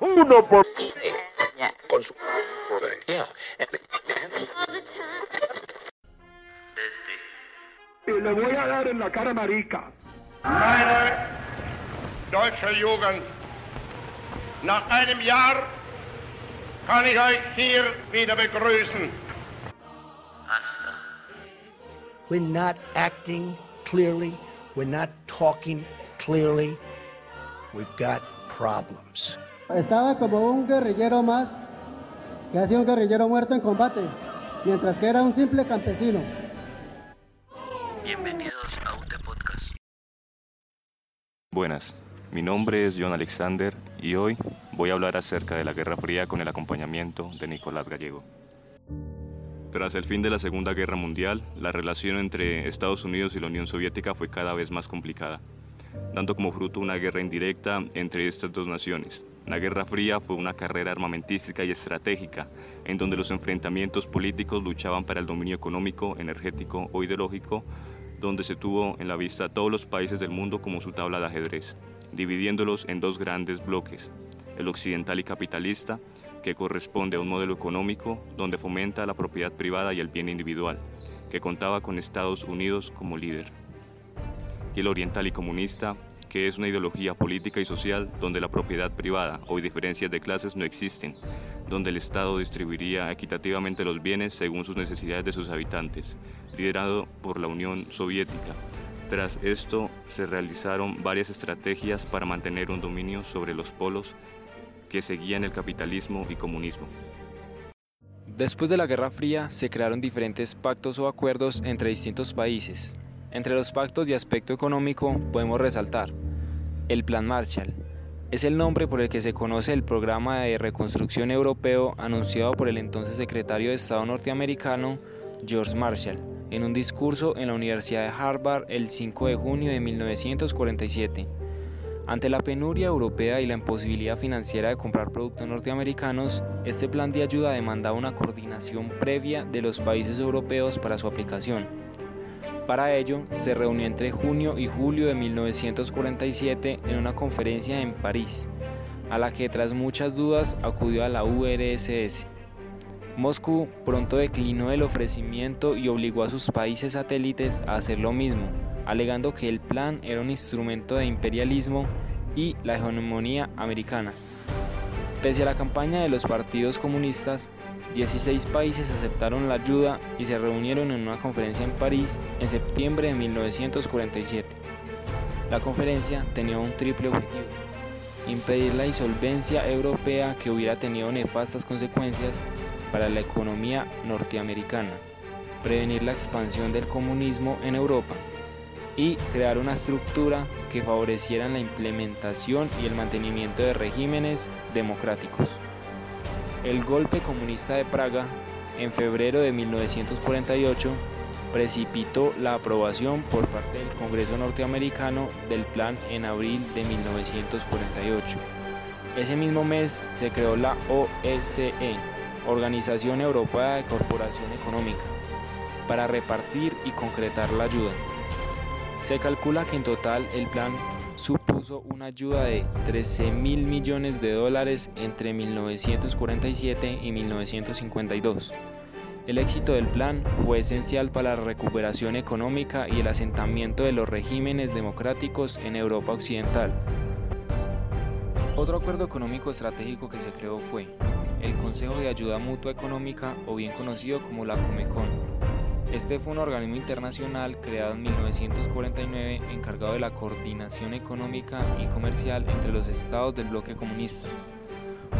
Uno por... Y le voy a dar en la cara marica. Meine deutsche Jugend, nach einem Jahr kann ich euch hier wieder begrüßen. We're not acting clearly. We're not talking clearly. We've got problems. Estaba como un guerrillero más, que ha sido un guerrillero muerto en combate, mientras que era un simple campesino. Bienvenidos a UT Podcast. Buenas, mi nombre es John Alexander y hoy voy a hablar acerca de la Guerra Fría con el acompañamiento de Nicolás Gallego. Tras el fin de la Segunda Guerra Mundial, la relación entre Estados Unidos y la Unión Soviética fue cada vez más complicada, dando como fruto una guerra indirecta entre estas dos naciones. La Guerra Fría fue una carrera armamentística y estratégica, en donde los enfrentamientos políticos luchaban para el dominio económico, energético o ideológico, donde se tuvo en la vista a todos los países del mundo como su tabla de ajedrez, dividiéndolos en dos grandes bloques, el occidental y capitalista, que corresponde a un modelo económico donde fomenta la propiedad privada y el bien individual, que contaba con Estados Unidos como líder. Y el oriental y comunista, que es una ideología política y social donde la propiedad privada o diferencias de clases no existen, donde el Estado distribuiría equitativamente los bienes según sus necesidades de sus habitantes, liderado por la Unión Soviética. Tras esto se realizaron varias estrategias para mantener un dominio sobre los polos que seguían el capitalismo y comunismo. Después de la Guerra Fría se crearon diferentes pactos o acuerdos entre distintos países. Entre los pactos de aspecto económico podemos resaltar el Plan Marshall. Es el nombre por el que se conoce el programa de reconstrucción europeo anunciado por el entonces secretario de Estado norteamericano George Marshall en un discurso en la Universidad de Harvard el 5 de junio de 1947. Ante la penuria europea y la imposibilidad financiera de comprar productos norteamericanos, este plan de ayuda demandaba una coordinación previa de los países europeos para su aplicación. Para ello, se reunió entre junio y julio de 1947 en una conferencia en París, a la que tras muchas dudas acudió a la URSS. Moscú pronto declinó el ofrecimiento y obligó a sus países satélites a hacer lo mismo, alegando que el plan era un instrumento de imperialismo y la hegemonía americana. Pese a la campaña de los partidos comunistas, 16 países aceptaron la ayuda y se reunieron en una conferencia en París en septiembre de 1947. La conferencia tenía un triple objetivo, impedir la insolvencia europea que hubiera tenido nefastas consecuencias para la economía norteamericana, prevenir la expansión del comunismo en Europa y crear una estructura que favoreciera la implementación y el mantenimiento de regímenes democráticos. El golpe comunista de Praga, en febrero de 1948, precipitó la aprobación por parte del Congreso norteamericano del plan en abril de 1948. Ese mismo mes se creó la OSCE, Organización Europea de Corporación Económica, para repartir y concretar la ayuda. Se calcula que en total el plan supuso una ayuda de 13 mil millones de dólares entre 1947 y 1952. El éxito del plan fue esencial para la recuperación económica y el asentamiento de los regímenes democráticos en Europa Occidental. Otro acuerdo económico estratégico que se creó fue el Consejo de Ayuda Mutua Económica o bien conocido como la Comecon. Este fue un organismo internacional creado en 1949 encargado de la coordinación económica y comercial entre los estados del bloque comunista.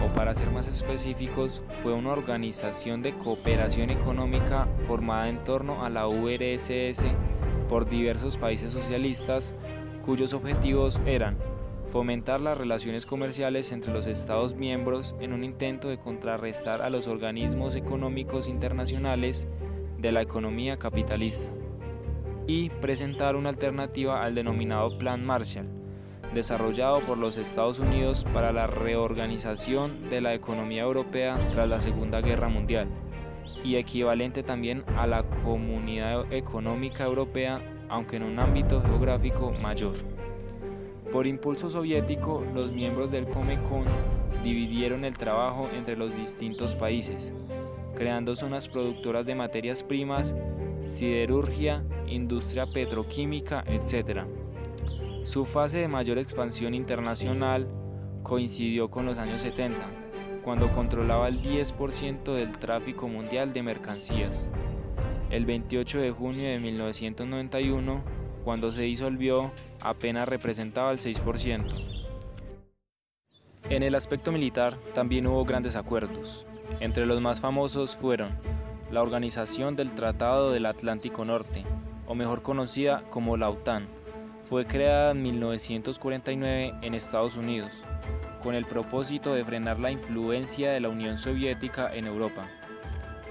O para ser más específicos, fue una organización de cooperación económica formada en torno a la URSS por diversos países socialistas cuyos objetivos eran fomentar las relaciones comerciales entre los Estados miembros en un intento de contrarrestar a los organismos económicos internacionales de la economía capitalista y presentar una alternativa al denominado Plan Marshall, desarrollado por los Estados Unidos para la reorganización de la economía europea tras la Segunda Guerra Mundial y equivalente también a la Comunidad Económica Europea, aunque en un ámbito geográfico mayor. Por impulso soviético, los miembros del Comecon dividieron el trabajo entre los distintos países, creando zonas productoras de materias primas, siderurgia, industria petroquímica, etc. Su fase de mayor expansión internacional coincidió con los años 70, cuando controlaba el 10% del tráfico mundial de mercancías. El 28 de junio de 1991, cuando se disolvió, apenas representaba el 6%. En el aspecto militar también hubo grandes acuerdos. Entre los más famosos fueron la Organización del Tratado del Atlántico Norte, o mejor conocida como la OTAN. Fue creada en 1949 en Estados Unidos, con el propósito de frenar la influencia de la Unión Soviética en Europa.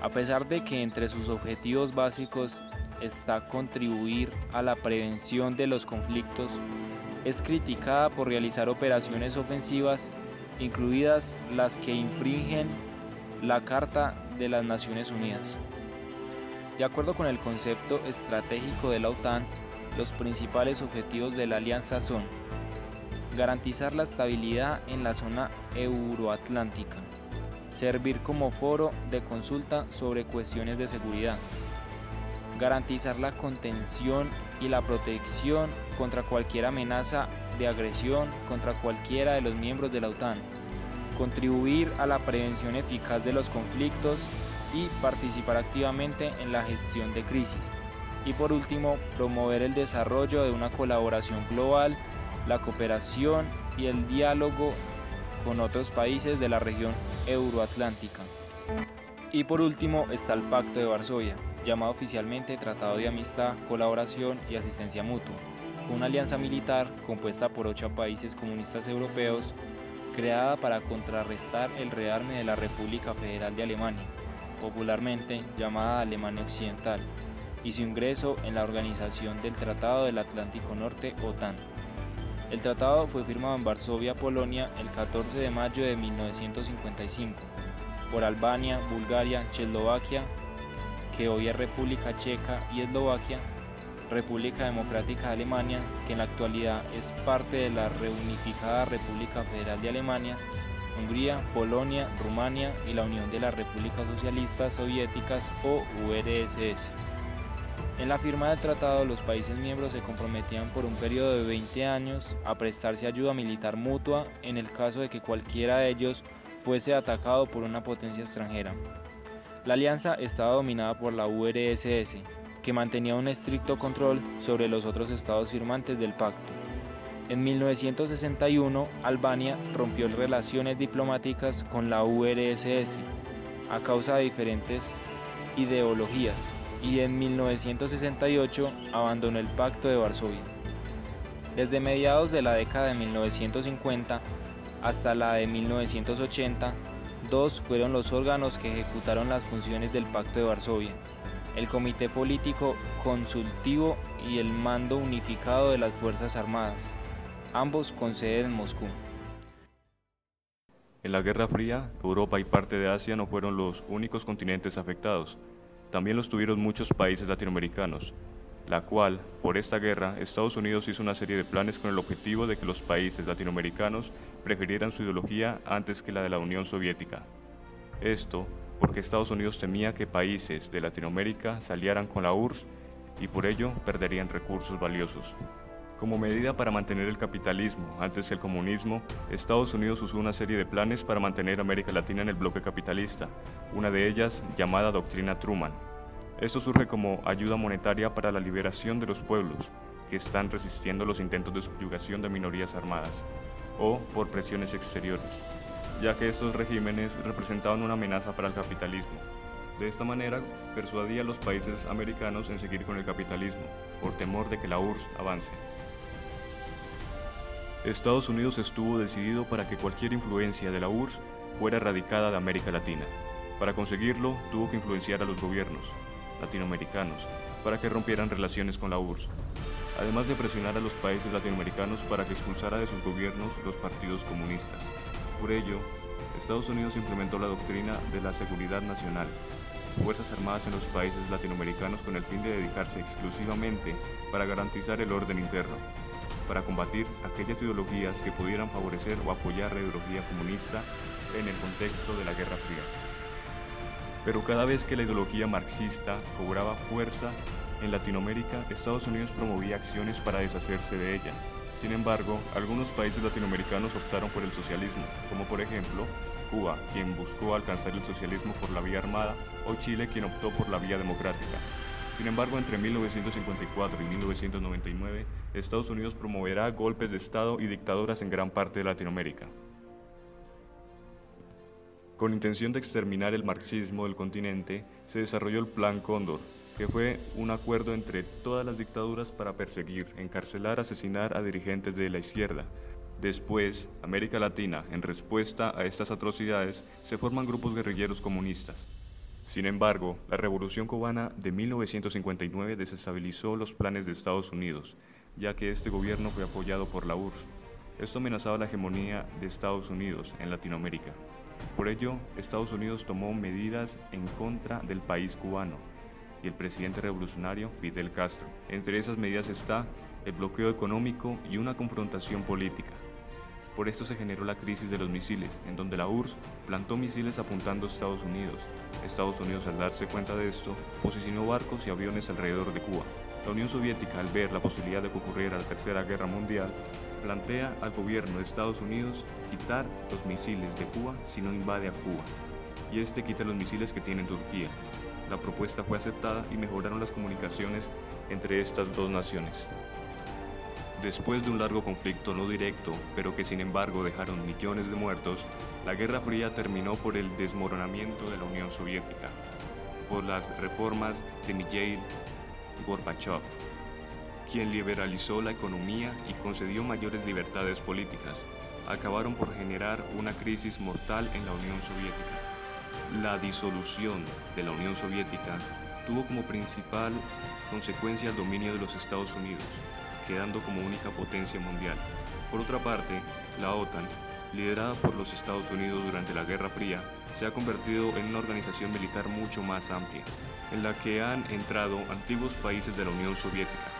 A pesar de que entre sus objetivos básicos está contribuir a la prevención de los conflictos, es criticada por realizar operaciones ofensivas, incluidas las que infringen la Carta de las Naciones Unidas. De acuerdo con el concepto estratégico de la OTAN, los principales objetivos de la alianza son garantizar la estabilidad en la zona euroatlántica, servir como foro de consulta sobre cuestiones de seguridad, garantizar la contención y la protección contra cualquier amenaza de agresión contra cualquiera de los miembros de la OTAN, contribuir a la prevención eficaz de los conflictos y participar activamente en la gestión de crisis. Y por último, promover el desarrollo de una colaboración global, la cooperación y el diálogo con otros países de la región euroatlántica. Y por último está el Pacto de Varsovia, llamado oficialmente Tratado de Amistad, Colaboración y Asistencia Mutua. Una alianza militar compuesta por ocho países comunistas europeos, creada para contrarrestar el rearme de la República Federal de Alemania, popularmente llamada Alemania Occidental, y su ingreso en la Organización del Tratado del Atlántico Norte, OTAN. El tratado fue firmado en Varsovia, Polonia, el 14 de mayo de 1955 por Albania, Bulgaria, Checoslovaquia, que hoy es República Checa y Eslovaquia, República Democrática de Alemania, que en la actualidad es parte de la reunificada República Federal de Alemania, Hungría, Polonia, Rumania y la Unión de las Repúblicas Socialistas Soviéticas o URSS. En la firma del tratado, los países miembros se comprometían por un periodo de 20 años a prestarse ayuda militar mutua en el caso de que cualquiera de ellos fuese atacado por una potencia extranjera. La alianza estaba dominada por la URSS, que mantenía un estricto control sobre los otros estados firmantes del pacto. En 1961, Albania rompió relaciones diplomáticas con la URSS a causa de diferentes ideologías y en 1968 abandonó el Pacto de Varsovia. Desde mediados de la década de 1950 hasta la de 1980, dos fueron los órganos que ejecutaron las funciones del Pacto de Varsovia, el Comité Político Consultivo y el Mando Unificado de las Fuerzas Armadas, ambos con sede en Moscú. En la Guerra Fría, Europa y parte de Asia no fueron los únicos continentes afectados, también los tuvieron muchos países latinoamericanos, la cual, por esta guerra, Estados Unidos hizo una serie de planes con el objetivo de que los países latinoamericanos prefirieran su ideología antes que la de la Unión Soviética. Esto porque Estados Unidos temía que países de Latinoamérica salieran con la URSS y por ello perderían recursos valiosos. Como medida para mantener el capitalismo antes del comunismo, Estados Unidos usó una serie de planes para mantener América Latina en el bloque capitalista, una de ellas llamada Doctrina Truman. Esto surge como ayuda monetaria para la liberación de los pueblos que están resistiendo los intentos de subyugación de minorías armadas, o por presiones exteriores, ya que estos regímenes representaban una amenaza para el capitalismo. De esta manera, persuadía a los países americanos en seguir con el capitalismo, por temor de que la URSS avance. Estados Unidos estuvo decidido para que cualquier influencia de la URSS fuera erradicada de América Latina. Para conseguirlo, tuvo que influenciar a los gobiernos latinoamericanos para que rompieran relaciones con la URSS, además de presionar a los países latinoamericanos para que expulsara de sus gobiernos los partidos comunistas. Por ello, Estados Unidos implementó la doctrina de la seguridad nacional, fuerzas armadas en los países latinoamericanos con el fin de dedicarse exclusivamente para garantizar el orden interno, para combatir aquellas ideologías que pudieran favorecer o apoyar la ideología comunista en el contexto de la Guerra Fría. Pero cada vez que la ideología marxista cobraba fuerza en Latinoamérica, Estados Unidos promovía acciones para deshacerse de ella. Sin embargo, algunos países latinoamericanos optaron por el socialismo, como por ejemplo Cuba, quien buscó alcanzar el socialismo por la vía armada, o Chile, quien optó por la vía democrática. Sin embargo, entre 1954 y 1999, Estados Unidos promoverá golpes de Estado y dictaduras en gran parte de Latinoamérica. Con intención de exterminar el marxismo del continente, se desarrolló el Plan Cóndor, que fue un acuerdo entre todas las dictaduras para perseguir, encarcelar, asesinar a dirigentes de la izquierda. Después, América Latina, en respuesta a estas atrocidades, se forman grupos guerrilleros comunistas. Sin embargo, la Revolución cubana de 1959 desestabilizó los planes de Estados Unidos, ya que este gobierno fue apoyado por la URSS. Esto amenazaba la hegemonía de Estados Unidos en Latinoamérica. Por ello, Estados Unidos tomó medidas en contra del país cubano el presidente revolucionario Fidel Castro. Entre esas medidas está el bloqueo económico y una confrontación política. Por esto se generó la crisis de los misiles, en donde la URSS plantó misiles apuntando a Estados Unidos. Estados Unidos, al darse cuenta de esto, posicionó barcos y aviones alrededor de Cuba. La Unión Soviética, al ver la posibilidad de que ocurriera la Tercera Guerra Mundial, plantea al gobierno de Estados Unidos quitar los misiles de Cuba si no invade a Cuba, y este quita los misiles que tiene Turquía. La propuesta fue aceptada y mejoraron las comunicaciones entre estas dos naciones. Después de un largo conflicto no directo, pero que sin embargo dejaron millones de muertos, la Guerra Fría terminó por el desmoronamiento de la Unión Soviética, por las reformas de Mikhail Gorbachev, quien liberalizó la economía y concedió mayores libertades políticas, acabaron por generar una crisis mortal en la Unión Soviética. La disolución de la Unión Soviética tuvo como principal consecuencia el dominio de los Estados Unidos, quedando como única potencia mundial. Por otra parte, la OTAN, liderada por los Estados Unidos durante la Guerra Fría, se ha convertido en una organización militar mucho más amplia, en la que han entrado antiguos países de la Unión Soviética,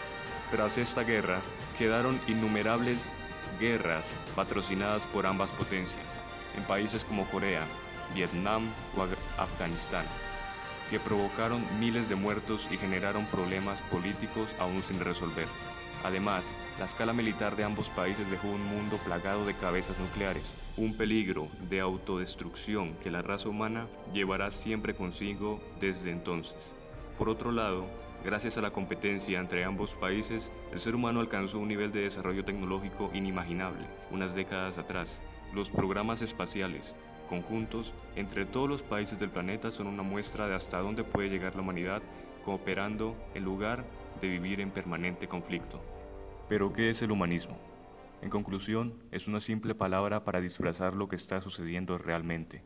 tras esta guerra, quedaron innumerables guerras patrocinadas por ambas potencias, en países como Corea, Vietnam o Afganistán, que provocaron miles de muertos y generaron problemas políticos aún sin resolver. Además, la escala militar de ambos países dejó un mundo plagado de cabezas nucleares, un peligro de autodestrucción que la raza humana llevará siempre consigo desde entonces. Por otro lado, Gracias a la competencia entre ambos países, el ser humano alcanzó un nivel de desarrollo tecnológico inimaginable unas décadas atrás. Los programas espaciales, conjuntos, entre todos los países del planeta son una muestra de hasta dónde puede llegar la humanidad cooperando en lugar de vivir en permanente conflicto. Pero, ¿qué es el humanismo? En conclusión, es una simple palabra para disfrazar lo que está sucediendo realmente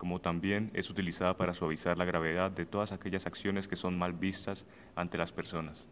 como también es utilizada para suavizar la gravedad de todas aquellas acciones que son mal vistas ante las personas.